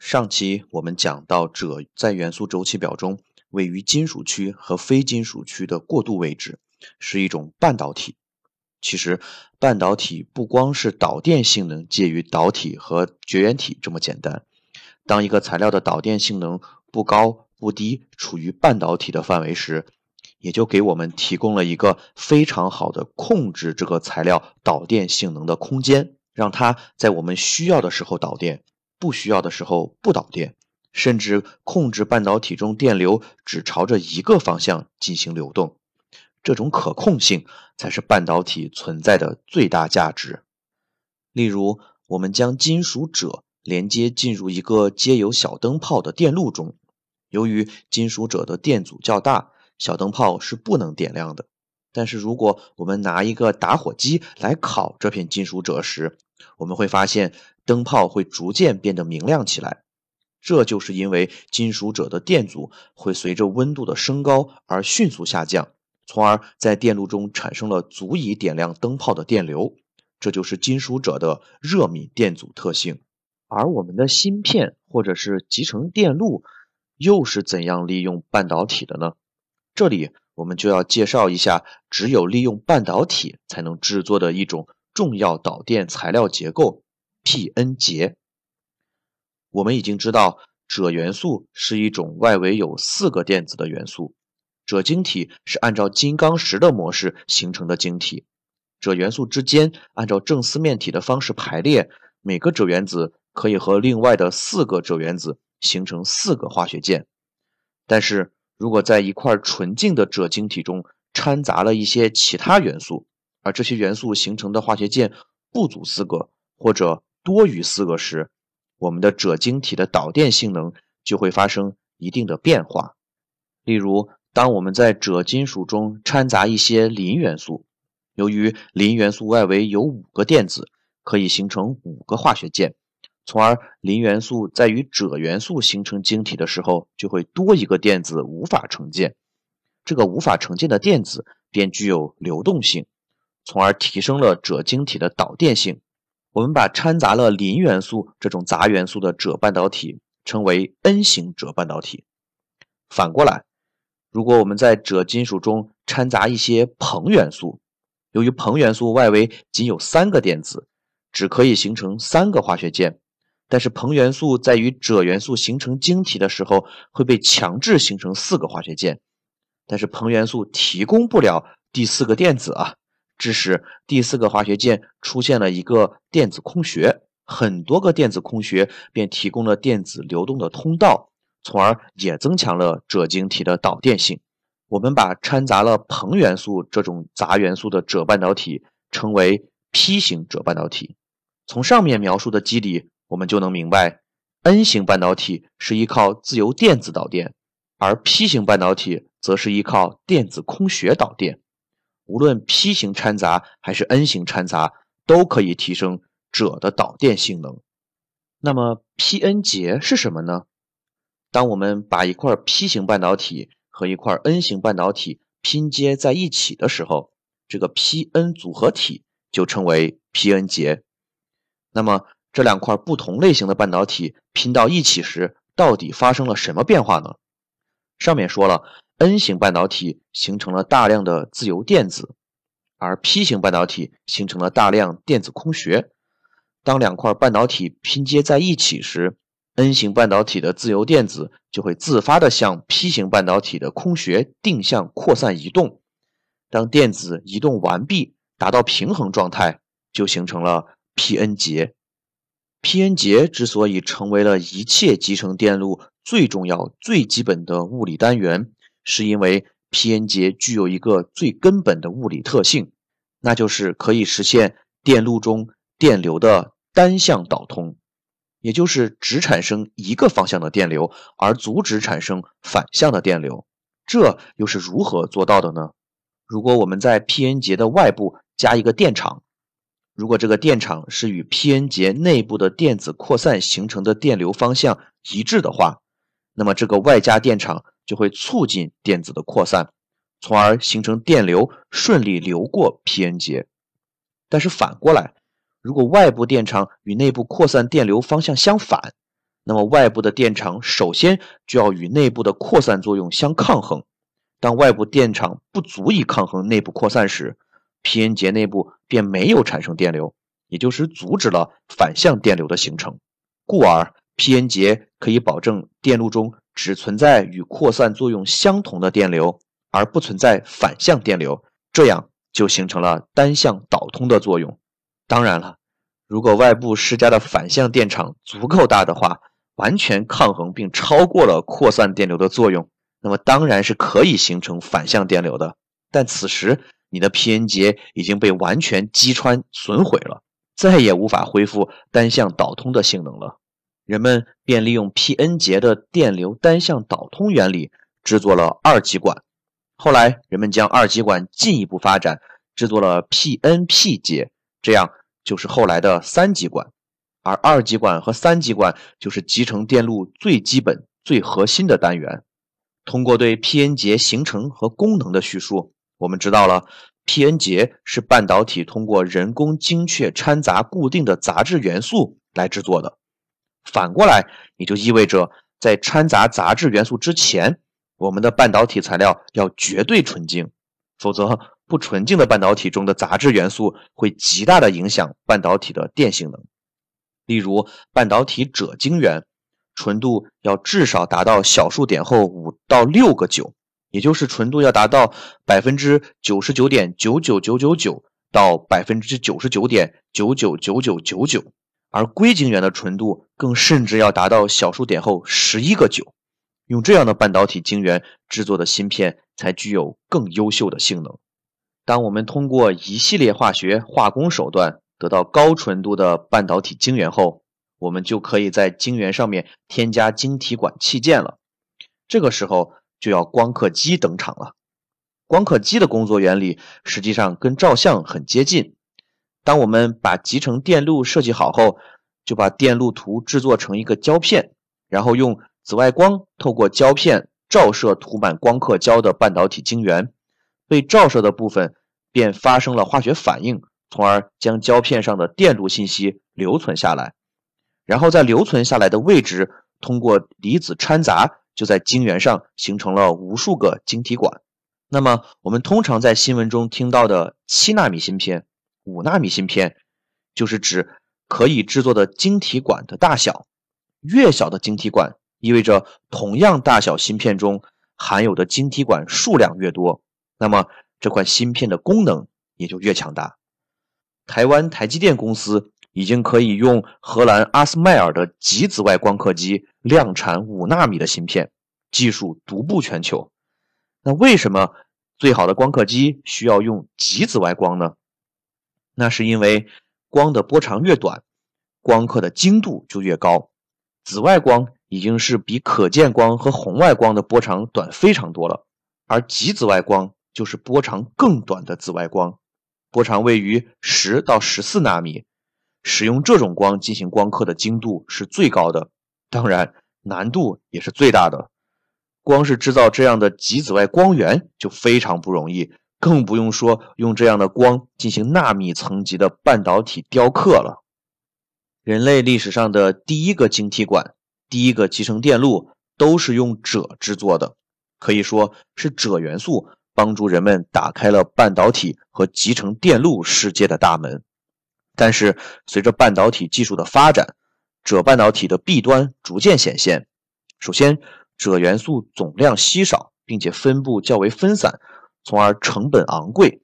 上期我们讲到，锗在元素周期表中位于金属区和非金属区的过渡位置，是一种半导体。其实，半导体不光是导电性能介于导体和绝缘体这么简单。当一个材料的导电性能不高不低，处于半导体的范围时，也就给我们提供了一个非常好的控制这个材料导电性能的空间，让它在我们需要的时候导电。不需要的时候不导电，甚至控制半导体中电流只朝着一个方向进行流动，这种可控性才是半导体存在的最大价值。例如，我们将金属锗连接进入一个接有小灯泡的电路中，由于金属锗的电阻较大，小灯泡是不能点亮的。但是，如果我们拿一个打火机来烤这片金属锗时，我们会发现灯泡会逐渐变得明亮起来。这就是因为金属锗的电阻会随着温度的升高而迅速下降，从而在电路中产生了足以点亮灯泡的电流。这就是金属锗的热敏电阻特性。而我们的芯片或者是集成电路又是怎样利用半导体的呢？这里。我们就要介绍一下，只有利用半导体才能制作的一种重要导电材料结构 ——P-N 结。我们已经知道，锗元素是一种外围有四个电子的元素。锗晶体是按照金刚石的模式形成的晶体。锗元素之间按照正四面体的方式排列，每个锗原子可以和另外的四个锗原子形成四个化学键。但是，如果在一块纯净的锗晶体中掺杂了一些其他元素，而这些元素形成的化学键不足四个或者多于四个时，我们的锗晶体的导电性能就会发生一定的变化。例如，当我们在锗金属中掺杂一些磷元素，由于磷元素外围有五个电子，可以形成五个化学键。从而，磷元素在与锗元素形成晶体的时候，就会多一个电子无法成键。这个无法成键的电子便具有流动性，从而提升了锗晶体的导电性。我们把掺杂了磷元素这种杂元素的锗半导体称为 N 型锗半导体。反过来，如果我们在锗金属中掺杂一些硼元素，由于硼元素外围仅有三个电子，只可以形成三个化学键。但是硼元素在与锗元素形成晶体的时候，会被强制形成四个化学键。但是硼元素提供不了第四个电子啊，致使第四个化学键出现了一个电子空穴，很多个电子空穴便提供了电子流动的通道，从而也增强了锗晶体的导电性。我们把掺杂了硼元素这种杂元素的锗半导体称为 P 型锗半导体。从上面描述的机理。我们就能明白，N 型半导体是依靠自由电子导电，而 P 型半导体则是依靠电子空穴导电。无论 P 型掺杂还是 N 型掺杂，都可以提升锗的导电性能。那么 P-N 结是什么呢？当我们把一块 P 型半导体和一块 N 型半导体拼接在一起的时候，这个 P-N 组合体就称为 P-N 结。那么这两块不同类型的半导体拼到一起时，到底发生了什么变化呢？上面说了，N 型半导体形成了大量的自由电子，而 P 型半导体形成了大量电子空穴。当两块半导体拼接在一起时，N 型半导体的自由电子就会自发的向 P 型半导体的空穴定向扩散移动。当电子移动完毕，达到平衡状态，就形成了 P-N 结。P-N 结之所以成为了一切集成电路最重要、最基本的物理单元，是因为 P-N 结具有一个最根本的物理特性，那就是可以实现电路中电流的单向导通，也就是只产生一个方向的电流，而阻止产生反向的电流。这又是如何做到的呢？如果我们在 P-N 节的外部加一个电场，如果这个电场是与 P-N 节内部的电子扩散形成的电流方向一致的话，那么这个外加电场就会促进电子的扩散，从而形成电流顺利流过 P-N 节。但是反过来，如果外部电场与内部扩散电流方向相反，那么外部的电场首先就要与内部的扩散作用相抗衡。当外部电场不足以抗衡内部扩散时，P-N 节内部便没有产生电流，也就是阻止了反向电流的形成。故而，P-N 节可以保证电路中只存在与扩散作用相同的电流，而不存在反向电流，这样就形成了单向导通的作用。当然了，如果外部施加的反向电场足够大的话，完全抗衡并超过了扩散电流的作用。那么当然是可以形成反向电流的，但此时你的 P-N 节已经被完全击穿损毁了，再也无法恢复单向导通的性能了。人们便利用 P-N 节的电流单向导通原理制作了二极管。后来人们将二极管进一步发展，制作了 P-N-P 节，这样就是后来的三极管。而二极管和三极管就是集成电路最基本、最核心的单元。通过对 P-N 节形成和功能的叙述，我们知道了 P-N 节是半导体通过人工精确掺杂固定的杂质元素来制作的。反过来，也就意味着在掺杂杂质元素之前，我们的半导体材料要绝对纯净，否则不纯净的半导体中的杂质元素会极大的影响半导体的电性能。例如，半导体锗晶圆。纯度要至少达到小数点后五到六个九，也就是纯度要达到百分之九十九点九九九九九到百分之九十九点九九九九九九，而硅晶圆的纯度更甚至要达到小数点后十一个九。用这样的半导体晶圆制作的芯片才具有更优秀的性能。当我们通过一系列化学化工手段得到高纯度的半导体晶圆后，我们就可以在晶圆上面添加晶体管器件了。这个时候就要光刻机登场了。光刻机的工作原理实际上跟照相很接近。当我们把集成电路设计好后，就把电路图制作成一个胶片，然后用紫外光透过胶片照射涂满光刻胶的半导体晶圆，被照射的部分便发生了化学反应，从而将胶片上的电路信息留存下来。然后在留存下来的位置，通过离子掺杂，就在晶圆上形成了无数个晶体管。那么我们通常在新闻中听到的七纳米芯片、五纳米芯片，就是指可以制作的晶体管的大小。越小的晶体管，意味着同样大小芯片中含有的晶体管数量越多，那么这款芯片的功能也就越强大。台湾台积电公司。已经可以用荷兰阿斯麦尔的极紫外光刻机量产五纳米的芯片，技术独步全球。那为什么最好的光刻机需要用极紫外光呢？那是因为光的波长越短，光刻的精度就越高。紫外光已经是比可见光和红外光的波长短非常多了，而极紫外光就是波长更短的紫外光，波长位于十到十四纳米。使用这种光进行光刻的精度是最高的，当然难度也是最大的。光是制造这样的极紫外光源就非常不容易，更不用说用这样的光进行纳米层级的半导体雕刻了。人类历史上的第一个晶体管、第一个集成电路都是用锗制作的，可以说是锗元素帮助人们打开了半导体和集成电路世界的大门。但是，随着半导体技术的发展，锗半导体的弊端逐渐显现。首先，锗元素总量稀少，并且分布较为分散，从而成本昂贵。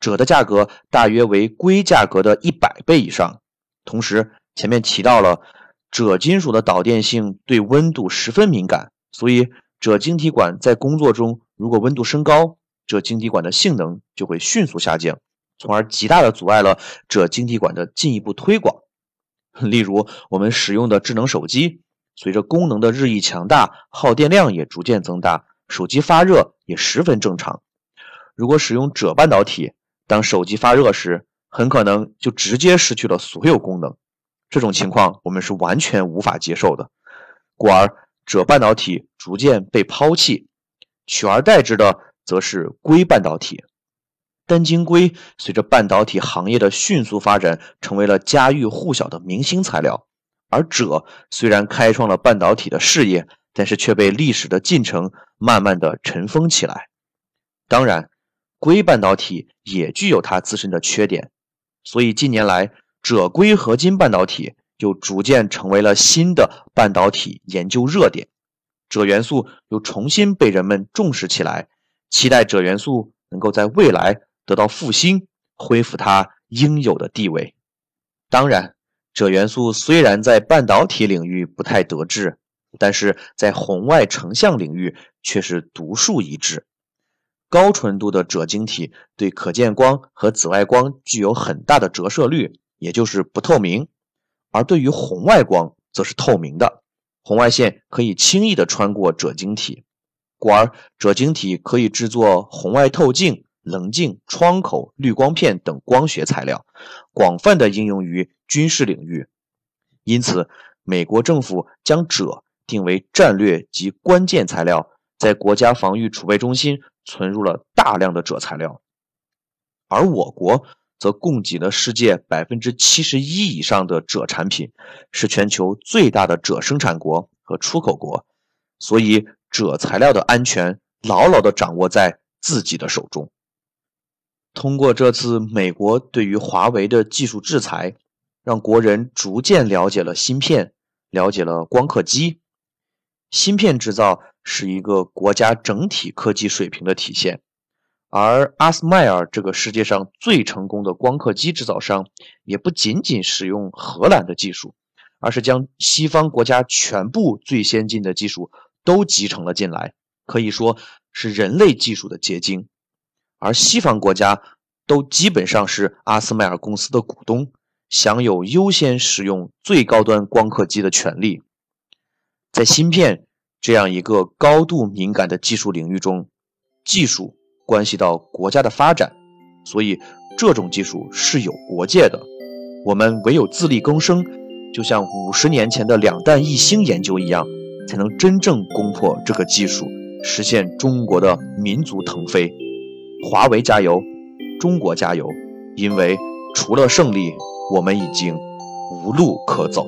锗的价格大约为硅价格的一百倍以上。同时，前面提到了锗金属的导电性对温度十分敏感，所以锗晶体管在工作中如果温度升高，锗晶体管的性能就会迅速下降。从而极大的阻碍了锗晶体管的进一步推广。例如，我们使用的智能手机，随着功能的日益强大，耗电量也逐渐增大，手机发热也十分正常。如果使用锗半导体，当手机发热时，很可能就直接失去了所有功能。这种情况我们是完全无法接受的。故而，锗半导体逐渐被抛弃，取而代之的则是硅半导体。单晶硅随着半导体行业的迅速发展，成为了家喻户晓的明星材料。而锗虽然开创了半导体的事业，但是却被历史的进程慢慢的尘封起来。当然，硅半导体也具有它自身的缺点，所以近年来，锗硅合金半导体就逐渐成为了新的半导体研究热点。锗元素又重新被人们重视起来，期待锗元素能够在未来。得到复兴，恢复它应有的地位。当然，锗元素虽然在半导体领域不太得志，但是在红外成像领域却是独树一帜。高纯度的锗晶体对可见光和紫外光具有很大的折射率，也就是不透明；而对于红外光则是透明的，红外线可以轻易的穿过锗晶体，故而锗晶体可以制作红外透镜。棱镜、窗口、滤光片等光学材料，广泛的应用于军事领域。因此，美国政府将锗定为战略及关键材料，在国家防御储备中心存入了大量的锗材料。而我国则供给了世界百分之七十一以上的锗产品，是全球最大的锗生产国和出口国。所以，锗材料的安全牢牢地掌握在自己的手中。通过这次美国对于华为的技术制裁，让国人逐渐了解了芯片，了解了光刻机。芯片制造是一个国家整体科技水平的体现，而阿斯麦尔这个世界上最成功的光刻机制造商，也不仅仅使用荷兰的技术，而是将西方国家全部最先进的技术都集成了进来，可以说是人类技术的结晶。而西方国家都基本上是阿斯麦尔公司的股东，享有优先使用最高端光刻机的权利。在芯片这样一个高度敏感的技术领域中，技术关系到国家的发展，所以这种技术是有国界的。我们唯有自力更生，就像五十年前的两弹一星研究一样，才能真正攻破这个技术，实现中国的民族腾飞。华为加油，中国加油！因为除了胜利，我们已经无路可走。